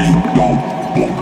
Bing, bong, bong,